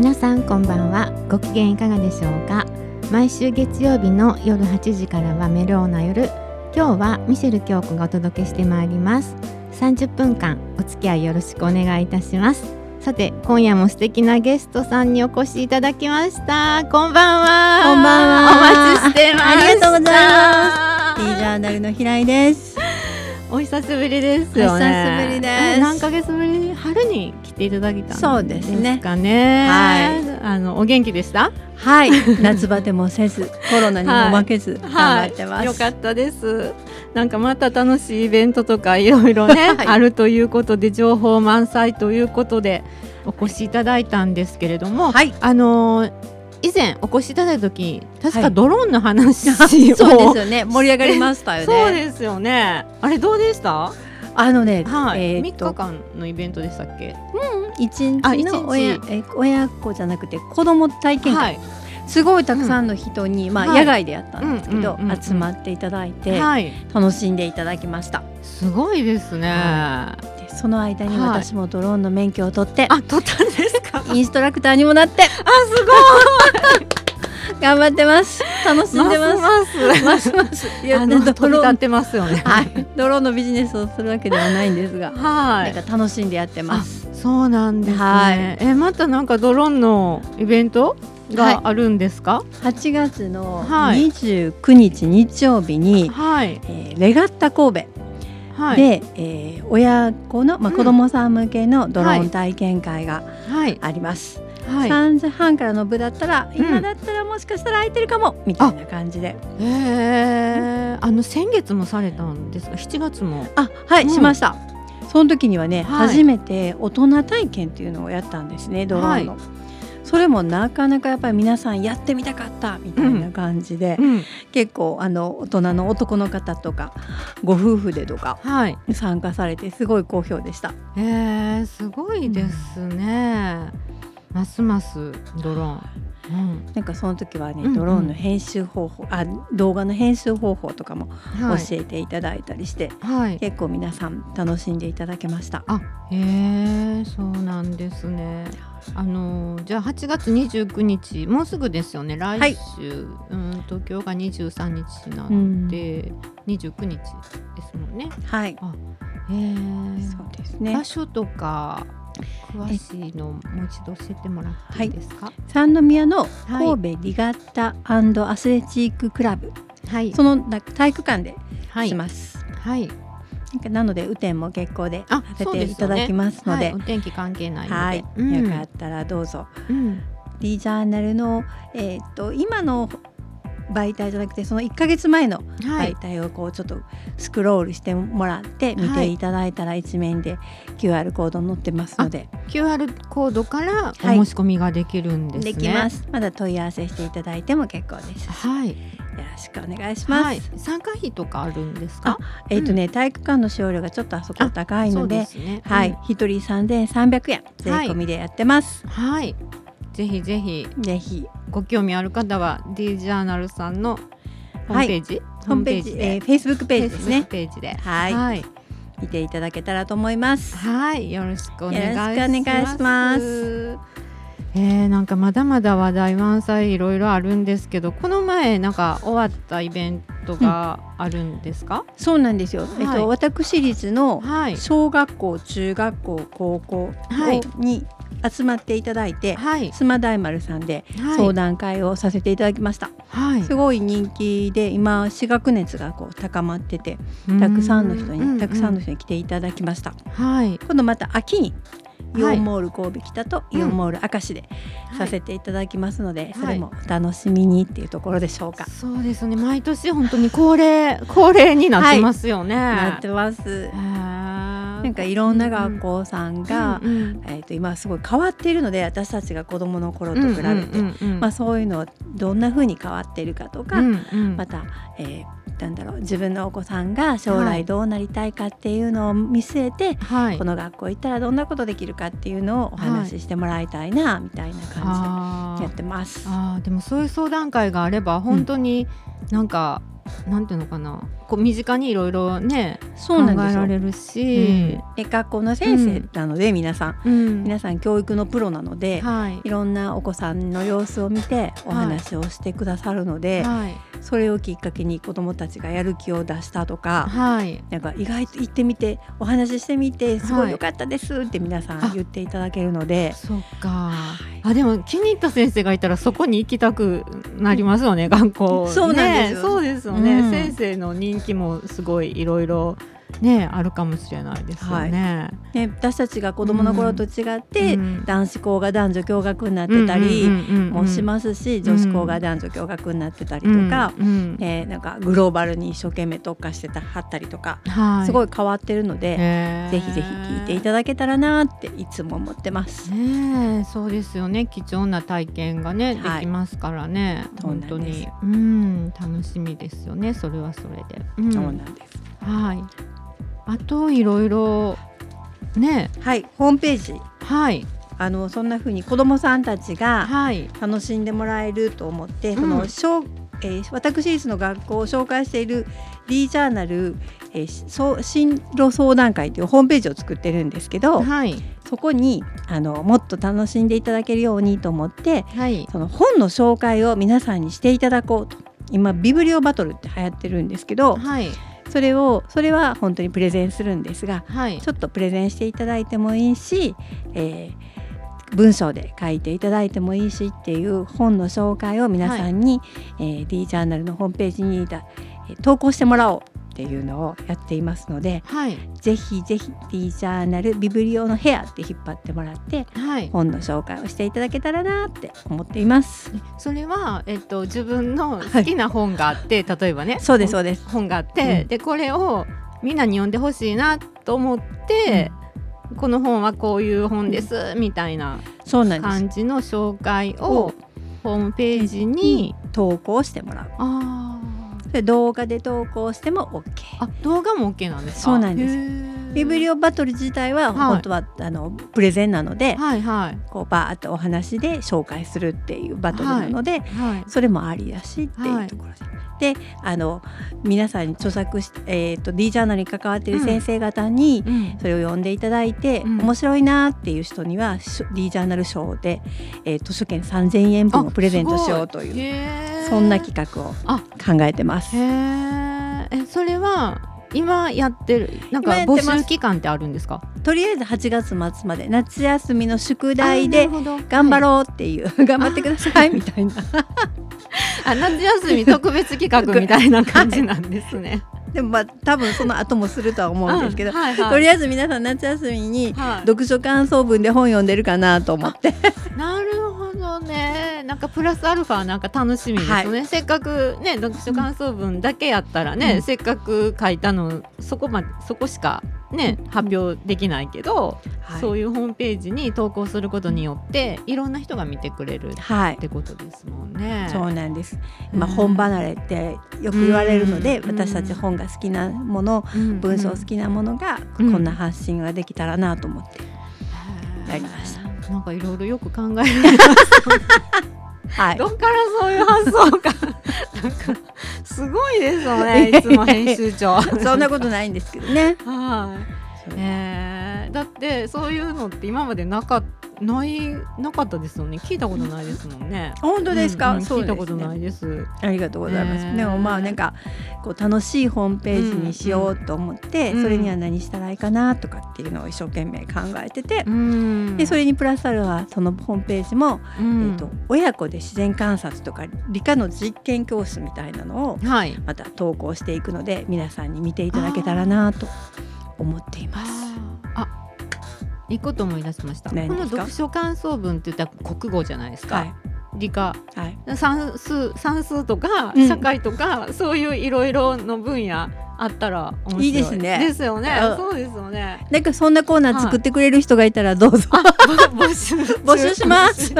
皆さんこんばんは。ご機嫌いかがでしょうか？毎週月曜日の夜8時からはメローな夜。今日はミシェル京子がお届けしてまいります。30分間お付き合いよろしくお願いいたします。さて今夜も素敵なゲストさんにお越しいただきました。こんばんは。こんばんは。お待ちしてましたありがとうございます。ティージャーナルの平井です。お久しぶりです。よねお久しぶりです。え何ヶ月ぶり？に春に来ていただいたんですかね。そうですね。はい。あのお元気でした？はい。夏バテもせず コロナにも負けず頑張ってます、はい、よかったです。なんかまた楽しいイベントとかいろいろね、はい、あるということで情報満載ということでお越しいただいたんですけれども、はい、あのー以前お越しいただいた時確かドローンの話を、はい、そうですよね。盛り上がりましたよね。そうですよね。あれどうでした？あのね、はい。えー、3日間のイベントでしたっけ？うん一日の親え親子じゃなくて子供体験会、はい。すごいたくさんの人に、うん、まあ、野外でやったんですけど、集まっていただいて、はい、楽しんでいただきました。すごいですね、はい、でその間に私もドローンの免許を取って、はい、あ取ったんですか？インストラクターにもなって。あすごい頑張ってます。楽しんでます。ますます。ますいやドローン。ってますよね。はい。ドローンのビジネスをするわけではないんですが。はい。なんか楽しんでやってます。そうなんですね、はい、えまたなんかドローンのイベントがあるんですか、はい、8月の29日日曜日に、はい。えー、レガッタ神戸はい、で、えー、親子の、まあ、子供さん向けのドローン体験会があります。はい、3時半からの部だったら、今だったらもしかしたら空いてるかも、みたいな感じで。へえあの先月もされたんですか？7月も。あはい、うん、しました。その時にはね、はい、初めて大人体験っていうのをやったんですねドローンの。はい。それもなかなかやっぱり皆さんやってみたかったみたいな感じで、うん。うん、結構あの大人の男の方とかご夫婦でとか参加されてすごい好評でした。へ、えー、すごいですね。うん、ますますドローン。うん、なんかその時はね、ドローンの編集方法、あ動画の編集方法とかも教えていただいたりして、はい、結構皆さん楽しんでいただけました。あへえそうなんですね。あのじゃあ8月29日もうすぐですよね来週、はい、うん東京が23日なんで、うん、29日ですもんね。はい。あへえそうですね。場所とか詳しいのもう一度教えてもらっていいですか、はい、三宮の神戸リガッタアスレチッククラブ、はい、その体育館でします。はい、はいなので雨天も結構でさせていただきますので、ねはい、お天気関係ないはい。うん、よかったらどうぞ。うん、D ジャーナルのえっ、ー、と今の媒体じゃなくてその1か月前の媒体をこうちょっとスクロールしてもらって見ていただいたら一面で QR コード載ってますので、はい、QR コードからお申し込みができるんです、ね。はい、できます。まだ問い合わせしていただいても結構です。はい。よろしくお願いします、はい、参加費とかあるんですか？えっ、ー、とね、うん、体育館の使用料がちょっとあそこ高いので、ね、はい。一、人三千三百円税込みでやってます。はいぜひぜひぜひ。ご興味ある方は D ジャーナルさんのホームページ、はい、ホームページえー、フェイスブックページですねページで。はい、はい、見ていただけたらと思います。はい。よろしくお願いします。えー、なんかまだまだ話題満載いろいろあるんですけどこの前なんか終わったイベントがあるんですか、うん、そうなんですよ、はい、えっと、私立の小学校、中学校高校に集まっていただいて、はい、スマ大丸さんで相談会をさせていただきました、はい、すごい人気で今私学熱がこう高まっててたくさんの人にたくさんの人に来ていただきました、はい、今度また秋にイオンモール神戸北とイオンモール明石でさせていただきますので、はい、それもお楽しみにっていうところでしょうか。そうですね。毎年本当に恒例恒例になってますよね。はい、なってます。なんかいろんな学校さんが、うんうん、えー、と今すごい変わっているので私たちが子どもの頃と比べて、まあ、そういうのどんなふうに変わっているかとか、うんうん、また、えーなんだろう自分のお子さんが将来どうなりたいかっていうのを見据えて、はい、この学校行ったらどんなことできるかっていうのをお話ししてもらいたいな、はい、みたいな感じでやってます。あでもそういう相談会があれば本当になんか、なんていうのかな。こう身近にいろいろねそうなん考えられるし、うん、学校の先生なので、うん、皆さん、うん、皆さん教育のプロなので、はい、いろんなお子さんの様子を見てお話をしてくださるので、はい、それをきっかけに子どもたちがやる気を出したとか、はい、なんか意外と行ってみてお話ししてみてすごい良かったですって皆さん言っていただけるので、そっか、あでも気に入った先生がいたらそこに行きたくなりますよね、学校、ね、そうなんですよ、そうですよね、先生の人気もすごいいろいろねあるかもしれないですよね。はい、ね私たちが子供の頃と違って、うん、男子校が男女共学になってたりもしますし、女子校が男女共学になってたりとか、うん、えー、なんかグローバルに一生懸命特化してたはったりとか、はい、すごい変わってるので、ぜひぜひ聞いていただけたらなっていつも思ってます。ねそうですよね。貴重な体験がね、はい、できますからね。本当に。うん。楽しみですよね。それはそれで。そうなんです。はいあといろいろね。はいホームページ。はい。あのそんな風に子どもさんたちが楽しんでもらえると思って、はい、その、うん、えー、私立の学校を紹介している D ジャーナル、えー、そう進路相談会というホームページを作ってるんですけど、はい、そこにあのもっと楽しんでいただけるようにと思って、はい、その本の紹介を皆さんにしていただこうと。今ビブリオバトルって流行ってるんですけど、はい、それをそれは本当にプレゼンするんですが、はい、ちょっとプレゼンしていただいてもいいし、えー、文章で書いていただいてもいいしっていう本の紹介を皆さんに、はい、えー、D ジャーナルのホームページに投稿してもらおうっていうのをやっていますので、はい、ぜひぜひ D ジャーナルビブリオの部屋って引っ張ってもらって、はい、本の紹介をしていただけたらなって思っています。それはえっと自分の好きな本があって、はい、例えばね、そうですそうです。本があって、うん、でこれをみんなに読んでほしいなと思って、うん、この本はこういう本です、みたいな感じの紹介をホームページに投稿してもらう。あで動画で投稿しても OK あ動画も OK なんですそうなんですビブリオバトル自体は本当は、はい、あのプレゼンなので、はいはい、こうバーッとお話で紹介するっていうバトルなので、はいはい、それもありだしっていうところで。であの皆さんに著作し、えーと、D ジャーナルに関わっている先生方にそれを読んでいただいて、うん、面白いなっていう人には D ジャーナル賞で、えー、図書券3000円分をプレゼントしようというそんな企画を考えてます。えそれは今やってるなんか募集期間ってあるんですか？とりあえず8月末まで。夏休みの宿題で頑張ろうっていう、はい、頑張ってくださいみたいな。あ夏休み特別企画みたいな感じなんですね。でもまあ多分その後もするとは思うんですけど、はいはい、とりあえず皆さん夏休みに読書感想文で本読んでるかなと思って。なるほどね。なんかプラスアルファなんか楽しみですね、はい、せっかくね読書感想文だけやったらね、うん、せっかく書いたのそこまでそこしかね、発表できないけど、はい、そういうホームページに投稿することによっていろんな人が見てくれるってことですもんね。はい、そうなんです、まあ、本離れってよく言われるので、私たち本が好きなもの、文章好きなものがこんな発信ができたらなと思ってやりました。なんかいろいろよく考えられます はい、どっからそういう発想か なんかすごいですよねいつも編集長。そんなことないんですけどね。はい、えー、だってそういうのって今までなかったないなかったですよね聞いたことないですもんね本当ですか、うんうん、聞いたことないですありがとうございます、えー、でもまあなんかこう楽しいホームページにしようと思って、うんうん、それには何したらいいかなとかっていうのを一生懸命考えてて、うん、でそれにプラスアルファそのホームページも、うん、えーと、親子で自然観察とか理科の実験教室みたいなのをまた投稿していくので、はい、皆さんに見ていただけたらなと思っています。あいいこと思い出しました。この読書感想文って言ったら国語じゃないですか、はい、理科、はい、算数算数とか社会とか、うん、そういういろいろの分野あったらい。いですね。ですよね。そうですよね。なんかそんなコーナー作ってくれる人がいたらどうぞ。募集。募集します。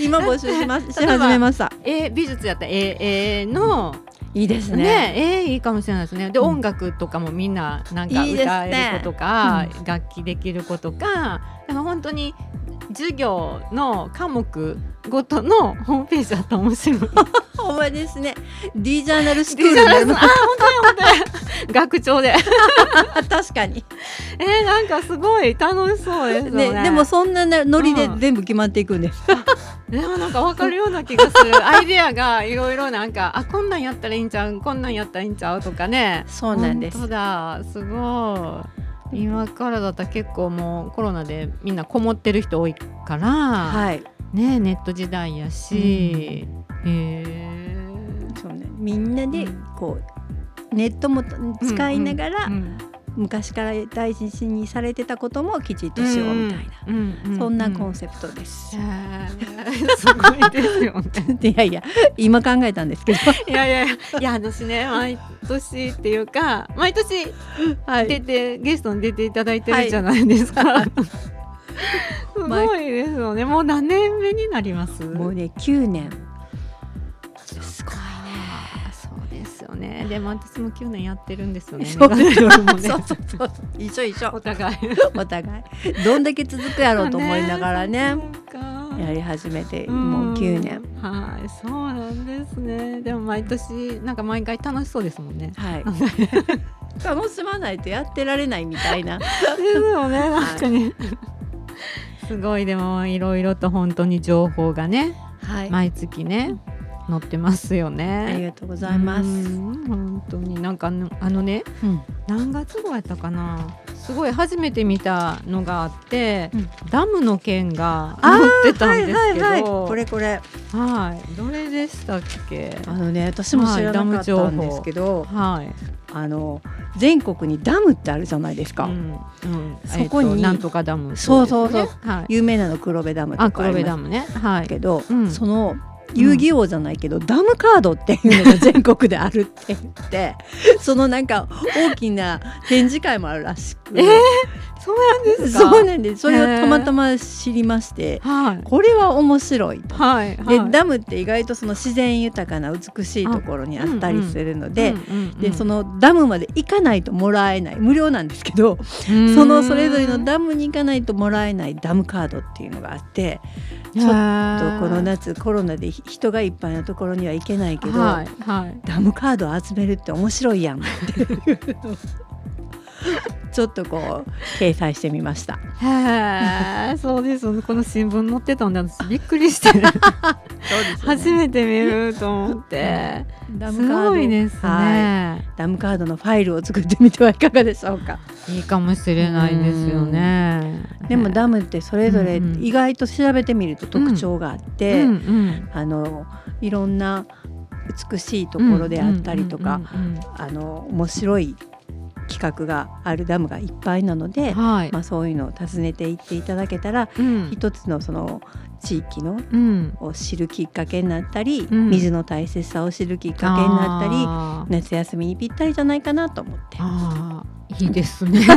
今募集します。し始めました。え美術やったらええのいいですね。ねえー、いいかもしれないですね。で、うん、音楽とかもみんななんか歌える子とか、いいね、楽器できる子とか、だから本当に授業の科目ごとのホームページだった面白い。お前ですね。D ジャーナルスクールあ、本当に本当に。学長で。確かに。えー、なんかすごい楽しそうですね。ねでもそんなノリで全部決まっていくんです。でもなんかわかるような気がする。アイデアがいろいろなんか、あ、こんなんやったらいいんちゃう、こんなんやったらいいんちゃう？とかね。そうなんです。そうだ、すごい。今からだったら結構もうコロナでみんなこもってる人多いから、はい、ねネット時代やし、うん、へそうね。みんなでこう、ネットも使いながら、うんうんうん昔から大事にされてたこともきちっとしようみたいな、うんうん、そんなコンセプトです。すごいですよね。いやいや今考えたんですけど。いやいやいや私ね毎年っていうか毎年出て、はい、ゲストに出ていただいてるじゃないですか。はい すごいですよね。もう何年目になります？もうね9年。ね。でも私も9年やってるんですよね。そうそうそう一緒一緒。お互い。お互い。どんだけ続くやろうと思いながらね。やり始めてもう9年。はいそうなんですね。でも毎年なんか毎回楽しそうですもんね。はい。楽しまないとやってられないみたいな。ですよね確かに、すごいでもいろいろと本当に情報がね、はい、毎月ね載ってますよね。ありがとうございます。本当になんかあのね、うん、何月号やったかな。すごい初めて見たのがあって、うん、ダムの件が載ってたんですけど、はいはいはい、これこれ。はい。どれでしたっけ？あのね私も知らなかったんですけど、はい、あの全国にダムってあるじゃないですか、うんうん、そこに、えー、なんとかダムそうそうそう、はい、有名なの黒部ダムとかあ黒部ダムね。はい。けど、うん、その遊戯王じゃないけど、ダムカードっていうのが全国であるって言ってそのなんか大きな展示会もあるらしく。えーそうなんですそうなんです。それをたまたま知りまして、はい、これは面白いと。はいはい、でダムって意外とその自然豊かな美しいところにあったりするので、でそのダムまで行かないともらえない無料なんですけど、そのそれぞれのダムに行かないともらえないダムカードっていうのがあって。ちょっとこの夏コロナで人がいっぱいのところには行けないけど、はいはい、ダムカードを集めるって面白いやんって ちょっとこう掲載してみました。へえ、そうです。この新聞載ってたんで私びっくりして、ね、初めて見ると思って。ダムカードですね、はい、ダムカードのファイルを作ってみてはいかがでしょうか。いいかもしれないですよね。でもダムってそれぞれ意外と調べてみると特徴があって、あのいろんな美しいところであったりとか、あの面白い企画があるダムがいっぱいなので、はい、まあ、そういうのを訪ねていっていただけたら、うん、一つのその地域の、うん、を知るきっかけになったり、うん、水の大切さを知るきっかけになったり夏休みにぴったりじゃないかなと思って。いいですね。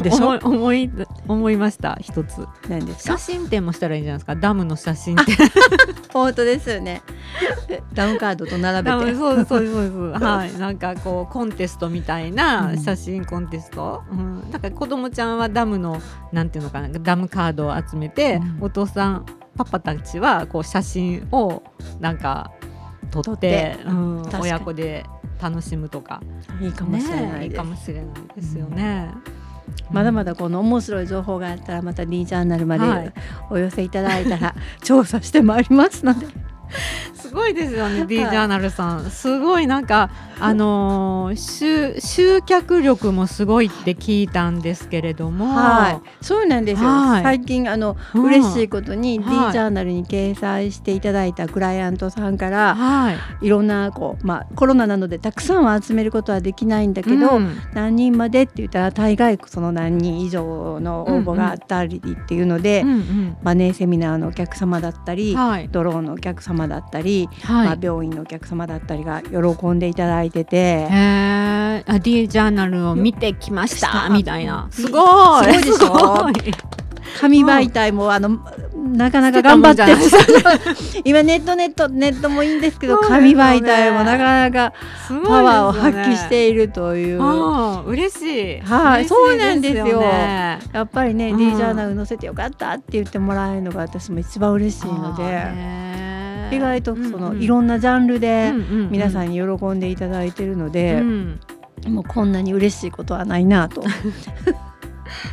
でしょ？思い思いました一つ。何です写真展もしたらいいんじゃないですか？ダムの写真展。本当ですよね。ダムカードと並べて。そうですそうですそう。です はい。なんかこうコンテストみたいな写真コンテスト、うん、だから子供ちゃんはダムのなんていうのかな？ダムカードを集めて、うん、お父さんパパたちはこう写真をなんか撮って、うん、親子で楽しむとか。いいかもしれない、ね、いいかもしれないですよね。まだまだこの面白い情報があったらまた D ジャーナルまでお寄せいただいたら調査してまいりますので。すごいですよね D ジャーナルさん、すごいなんかあのー、集集客力もすごいって聞いたんですけれども、はい、そうなんですよ、はい、最近あの、うん、嬉しいことに D ジャーナルに掲載していただいたクライアントさんから、はい、いろんなこう、まあ、コロナなのでたくさんは集めることはできないんだけど、うん、何人までって言ったら大概その何人以上の応募があったりっていうので、うんうん、マネーセミナーのお客様だったり、はい、ドローンのお客様だったり、はい、まあ、病院のお客様だったりが喜んでいただいてて。へあ D ジャーナルを見てきましたみたいな。すごい。すごい紙媒体もあのなかなか頑張って 今ネットネットネットもいいんですけど紙媒体もなかなかパワーを発揮しているという、ね、嬉しい。はい、そうなんですよ。やっぱりね、うん、D ジャーナル載せてよかったって言ってもらえるのが私も一番嬉しいので。意外とその、いろんなジャンルで皆さんに喜んでいただいてるので、もうこんなに嬉しいことはないなと。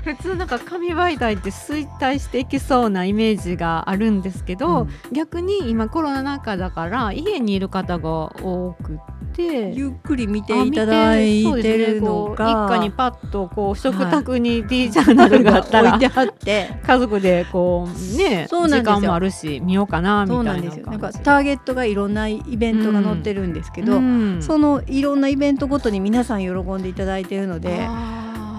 普通なんか紙媒体って衰退していきそうなイメージがあるんですけど、うん、逆に今コロナ禍だから家にいる方が多くてゆっくり見ていただいてるのが、ね、一家にパッとこう食卓に D ジャーナルがあったら、置いてあって 家族でこうねそうなん時間もあるし見ようかなみたいななんなんかターゲットがいろんなイベントが載ってるんですけど、うん、そのいろんなイベントごとに皆さん喜んでいただいてるので。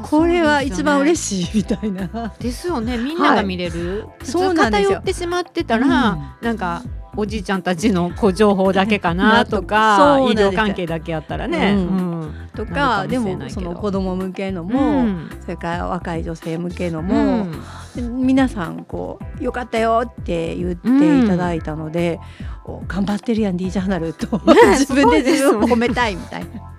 これは一番嬉しいみたいな。ですよね。みんなが見れる？はい、そう偏ってしまってたら、うん、なんかおじいちゃんたちのこう情報だけかな とか、医療関係だけやったらね。とかでもその子供向けのも、それから若い女性向けのも、皆さんこうよかったよって言っていただいたので、頑張ってるやん D ジャーナルと。自分で自分を褒めたいみたいな。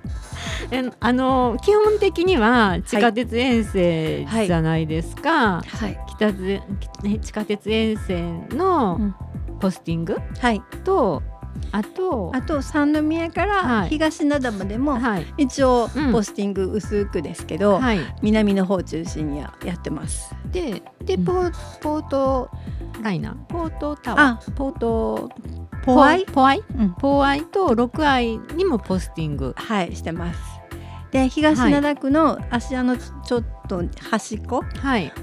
あの基本的には地下鉄沿線じゃないですか、はい、北地下鉄沿線のポスティング、はい、とあとあと三宮から東灘までも、はい、一応ポスティング薄くですけど、はい、南の方中心にはやってます。ででポ,、ポートライナー？ポートタワー？ポートポアイ？ポアイ、うん、ポアイと六アイにもポスティング。はいしてます。で東灘区の芦屋のちょっと端っこ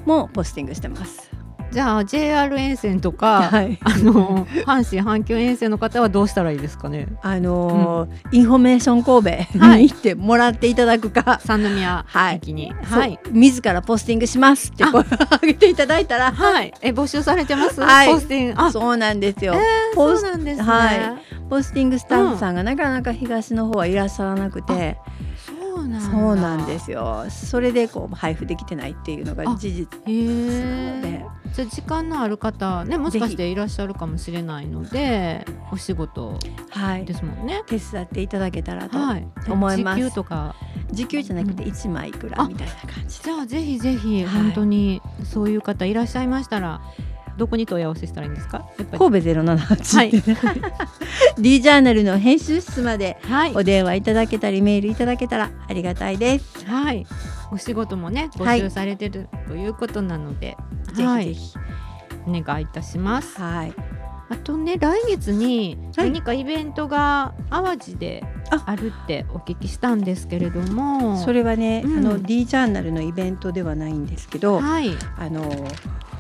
もポスティングしてます。じゃあ JR 沿線とか、はい、あの阪神阪急沿線の方はどうしたらいいですかね？あのーうん、インフォメーション神戸に行ってもらっていただくか、はい、三宮駅に、はい、自らポスティングしますって声を上げていただいたら、はい、え募集されてます？はい、ポスティング、あ、そうなんですよ。えー、そうなんですね。はい、ポスティングスタッフさんがなかなか東の方はいらっしゃらなくて。そうなんですよ。それでこう配布できてないっていうのが事実なので。じゃあ時間のある方ねもしかしていらっしゃるかもしれないのでお仕事ですもんね、はい、手伝っていただけたらと思います、はい、時給とか。時給じゃなくて1枚くらいみたいな感じ、うん、じゃあぜひぜひ本当にそういう方いらっしゃいましたら、どこに問い合わせしたらいいんですか？神戸ゼロ七八。はい、D ジャーナルの編集室までお電話いただけたり、メールいただけたらありがたいです。はい。お仕事もね募集されてる、ということなので、はい、ぜひぜひお願いいたします。はい。あとね来月に何かイベントが淡路であるってお聞きしたんですけれども。それはね、うん、あの D ジャーナルのイベントではないんですけど、はい、あの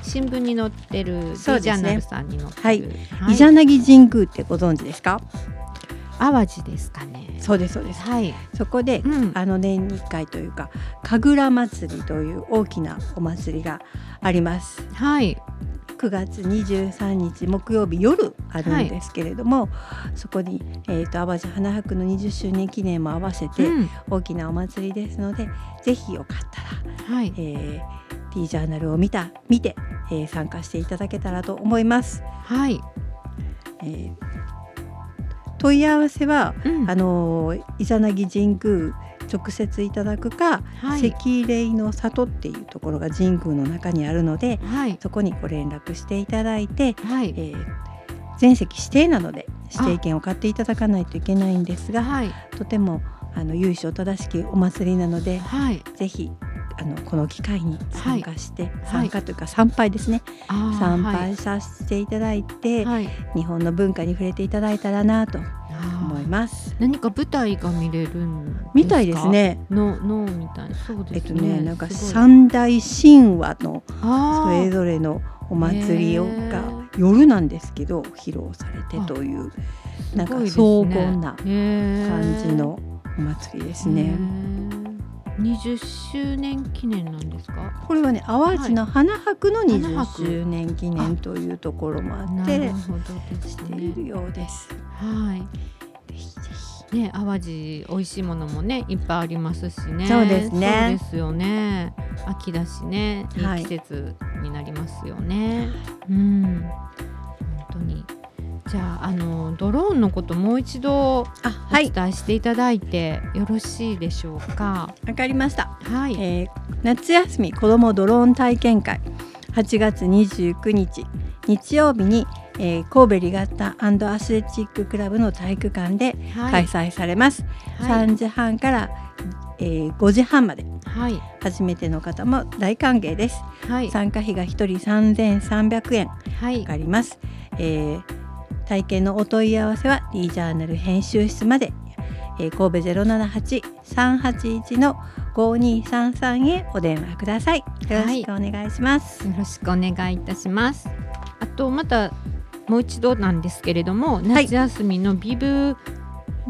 新聞に載ってるそうジャーナルさんに載ってる、はい。はい、イザナギ神宮ってご存知ですか？淡路ですかね。そうですそうです、はい、そこで、うん、あの年に1回というか神楽祭りという大きなお祭りがあります。はい。9月23日木曜日夜あるんですけれども、はい、そこに、えーと、淡路花博の20周年記念も合わせて、大きなお祭りですので、うん、ぜひよかったら、はい。えー T ジャーナルを見た見て、えー、参加していただけたらと思います。はい。えー、問い合わせは、うん、あのイザナギ神宮直接いただくか、はい、赤霊の里っていうところが神宮の中にあるので、はい、そこにご連絡していただいて、はい、えー、全席指定なので指定券を買っていただかないといけないんですが、とてもあの由緒正しきお祭りなので、はい、ぜひあのこの機会に参加して、はい、参加というか参拝ですね、はい、参拝させていただいて、はい、日本の文化に触れていただいたらなと思います。何か舞台が見れるんみたいですね。ののみたいそうですね。えっとねなんか三大神話のそれぞれのお祭りが夜なんですけど披露されてという、なんか荘厳な感じのお祭りですね。20周年記念なんですか？これはね淡路の花博の20周年記念というところもあって、はい、しているようです。はい。ぜひぜひね淡路美味しいものもねいっぱいありますしね。そうですね。そうですよね。秋だしねいい。季節になりますよね、はい、うん。本当にじゃああのドローンのこともう一度お伝えしていただいてよろしいでしょうか？わ、はい、かりました。はい、えー、夏休み子どもドローン体験会8月29日日曜日に、えー、神戸リガッタアスレチッククラブの体育館で開催されます。はい、3時半から、えー、5時半まで、はい、初めての方も大歓迎です。はい、参加費が1人3300円かかります。はい、えー体験のお問い合わせは D ジャーナル編集室まで、えー、神戸078-381の5233へお電話ください。よろしくお願いします。はい、よろしくお願いいたします。あとまたもう一度なんですけれども、夏休みのビブ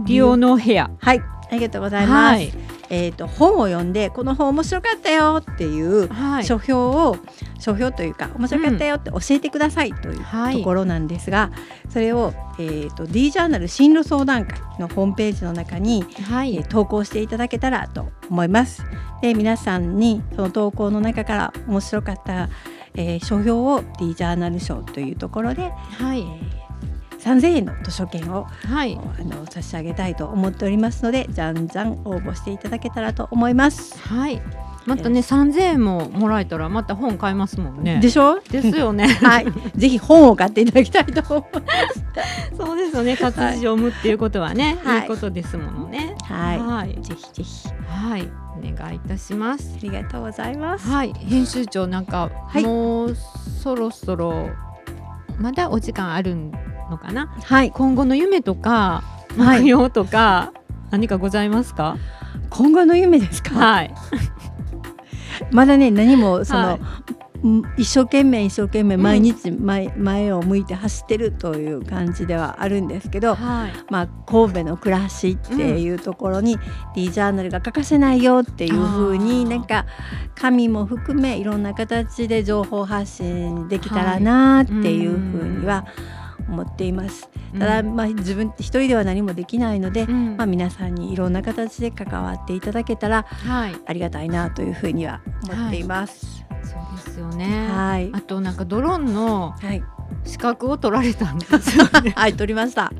ディオの部屋、はい、ありがとうございます。はいえーと、本を読んでこの本面白かったよっていう書評を、はい、書評というか面白かったよって教えてくださいというところなんですが、それを、えーと、D ジャーナル進路相談会のホームページの中に、はい、えー、投稿していただけたらと思います。で皆さんにその投稿の中から面白かった、えー、書評を D ジャーナル賞というところで、はい、えー3000円の図書券を、はい、あの差し上げたいと思っておりますのでじゃんじゃん応募していただけたらと思います。はいまたね三千円ももらえたらまた本買いますもんね。でしょ？ですよね。はい。ぜひ本を買っていただきたいと思います。そうですよね。活字読むっていうことはね、はい、いいことですものね。はい。はい。ぜひぜひ。はい。お願いいたします。ありがとうございます。はい。編集長なんか、はい、もうそろそろまだお時間あるんのかな、はい、今後の夢とか目標とか、何かございますか？今後の夢ですか、はい、まだね何もその、はい一生懸命一生懸命毎日前,、前を向いて走ってるという感じではあるんですけど、はい、まあ、神戸の暮らしっていうところに D ジャーナルが欠かせないよっていうふうになんか紙も含めいろんな形で情報発信できたらなっていうふうには、はい思っています。ただ、まあ、自分一人では何もできないので、うん、まあ、皆さんにいろんな形で関わっていただけたら、はい、ありがたいなというふうには思っています。はい、そうですよね、はい、あとなんかドローンの、はい資格を取られたんですよ、ね、はい取りました。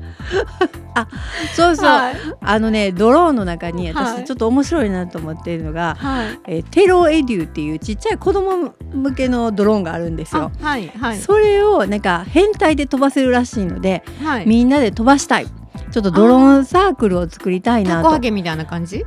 あそうそう、はい、あのねドローンの中に私ちょっと面白いなと思っているのが、はい、えー、テロエデュっていうちっちゃい子供向けのドローンがあるんですよ。はいはい、それをなんか変態で飛ばせるらしいので、はい、みんなで飛ばしたい。ちょっとドローンサークルを作りたいなと。たこ揚げみたいな感じ？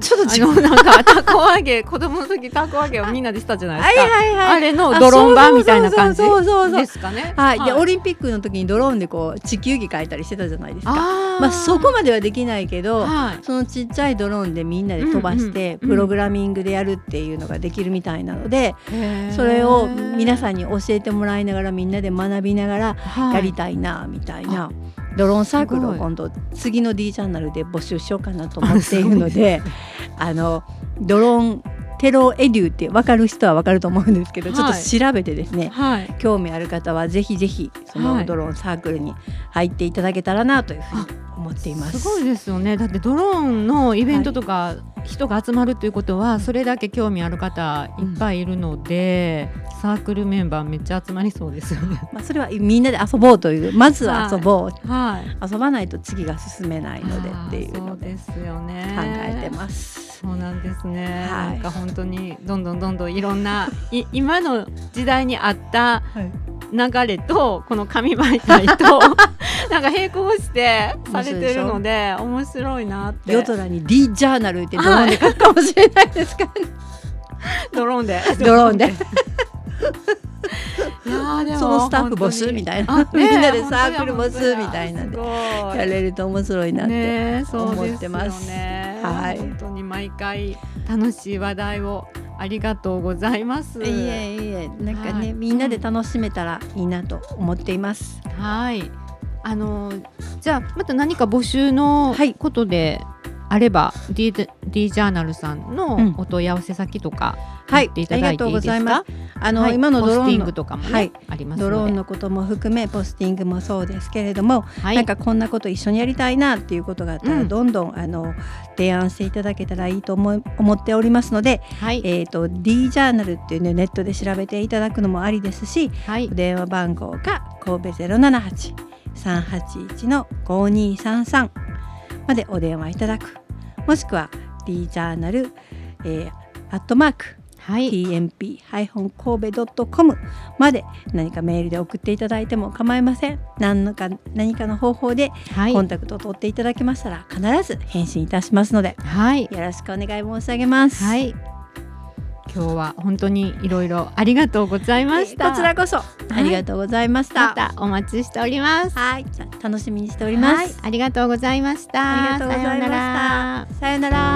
ちょっと違うなんかたこ揚げ 子供の時たこ揚げをみんなでしたじゃないですか。はいはいはい、あれのドローン版みたいな感じですかね。はい。でオリンピックの時にドローンでこう地球儀描いたりしてたじゃないですか。あまあそこまではできないけど、はい、そのちっちゃいドローンでみんなで飛ばして、プログラミングでやるっていうのができるみたいなので、それを皆さんに教えてもらいながらみんなで学びながらやりたいなみたいな。はいドローンサークルを今度次の D チャンネルで募集しようかなと思っているのであのドローンテロエデュって分かる人は分かると思うんですけど、はい、ちょっと調べてですね、はい、興味ある方はぜひぜひそのドローンサークルに入っていただけたらなというふうに思っています。すごいですよね。だってドローンのイベントとか、人が集まるということはそれだけ興味ある方いっぱいいるので、うん、サークルメンバーめっちゃ集まりそうですよね。まあそれはみんなで遊ぼうというまずは遊ぼう、はい、遊ばないと次が進めないのでっていうので考えてます。そうなんですね、はい、なんか本当にどんどんどんどんいろんない今の時代に合った流れとこの紙媒体と なんか並行してされてるので面白いなって。夜空に D ジャーナルってドローンで書くかもしれないですから、ね、ドローンで。ドローンで そのスタッフ募集みたいな、みんなでサークル募集みたいなんでやれると面白いなって思ってます。ね、はい、本当に毎回楽しい話題をありがとうございます。いえいえ、なんかね、はい、みんなで楽しめたらいいなと思っています。はい。あのじゃあまた何か募集のことで、あれば D, D ジャーナルさんのお問い合わせ先とか、うん、はい、ありがとうございます。あの、はい、今のドローンのとかも、ね、はい、ありますドローンのことも含めポスティングもそうですけれども、はい、なんかこんなこと一緒にやりたいなっていうことがあったら、どんどんあの提案していただけたらいいと思い思っておりますので、はい、えっ、ー、と D ジャーナルっていうねネットで調べていただくのもありですし、はい、電話番号が神戸ゼロ七八三八一の五二三三までお電話いただく。もしくは D ジャーナル、えー、アットマークはい、tmp-kobe.com まで何かメールで送っていただいても構いません何のか何かの方法でコンタクトを取っていただけましたら必ず返信いたしますので、はい、よろしくお願い申し上げます。はい今日は本当にいろいろありがとうございました。こちらこそありがとうございました。またお待ちしております。はい、楽しみにしております。ありがとうございました。ありがとうございました。さようなら。